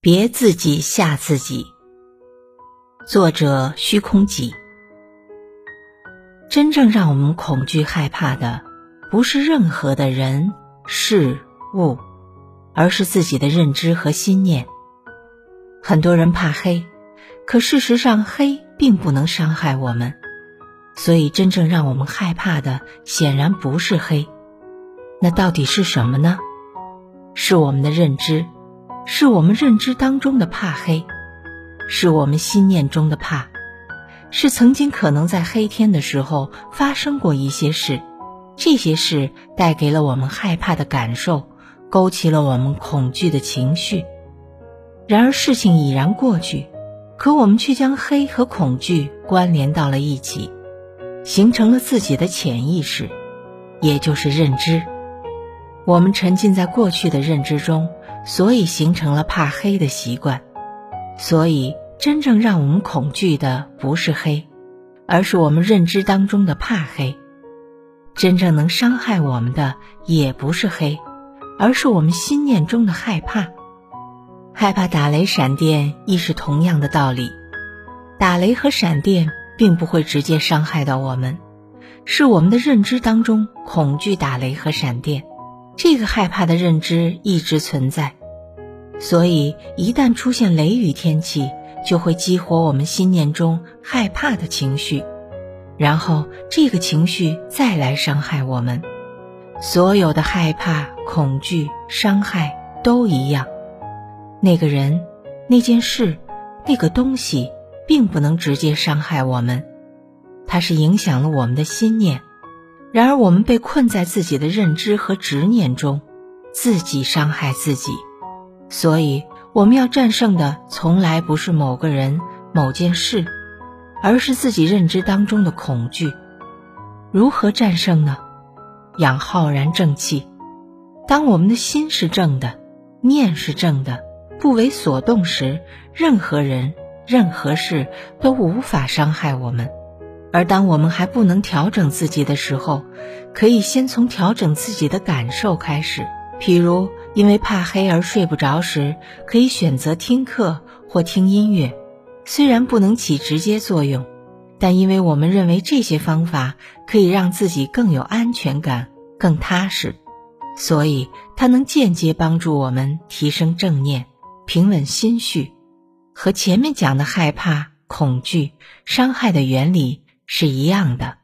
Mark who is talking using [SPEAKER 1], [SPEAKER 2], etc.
[SPEAKER 1] 别自己吓自己。作者：虚空己。真正让我们恐惧害怕的，不是任何的人事物，而是自己的认知和心念。很多人怕黑，可事实上黑并不能伤害我们，所以真正让我们害怕的，显然不是黑。那到底是什么呢？是我们的认知。是我们认知当中的怕黑，是我们心念中的怕，是曾经可能在黑天的时候发生过一些事，这些事带给了我们害怕的感受，勾起了我们恐惧的情绪。然而事情已然过去，可我们却将黑和恐惧关联到了一起，形成了自己的潜意识，也就是认知。我们沉浸在过去的认知中。所以形成了怕黑的习惯，所以真正让我们恐惧的不是黑，而是我们认知当中的怕黑。真正能伤害我们的也不是黑，而是我们心念中的害怕。害怕打雷闪电亦是同样的道理。打雷和闪电并不会直接伤害到我们，是我们的认知当中恐惧打雷和闪电，这个害怕的认知一直存在。所以，一旦出现雷雨天气，就会激活我们心念中害怕的情绪，然后这个情绪再来伤害我们。所有的害怕、恐惧、伤害都一样。那个人、那件事、那个东西，并不能直接伤害我们，它是影响了我们的心念。然而，我们被困在自己的认知和执念中，自己伤害自己。所以，我们要战胜的从来不是某个人、某件事，而是自己认知当中的恐惧。如何战胜呢？养浩然正气。当我们的心是正的，念是正的，不为所动时，任何人、任何事都无法伤害我们。而当我们还不能调整自己的时候，可以先从调整自己的感受开始。譬如，因为怕黑而睡不着时，可以选择听课或听音乐。虽然不能起直接作用，但因为我们认为这些方法可以让自己更有安全感、更踏实，所以它能间接帮助我们提升正念、平稳心绪。和前面讲的害怕、恐惧、伤害的原理是一样的。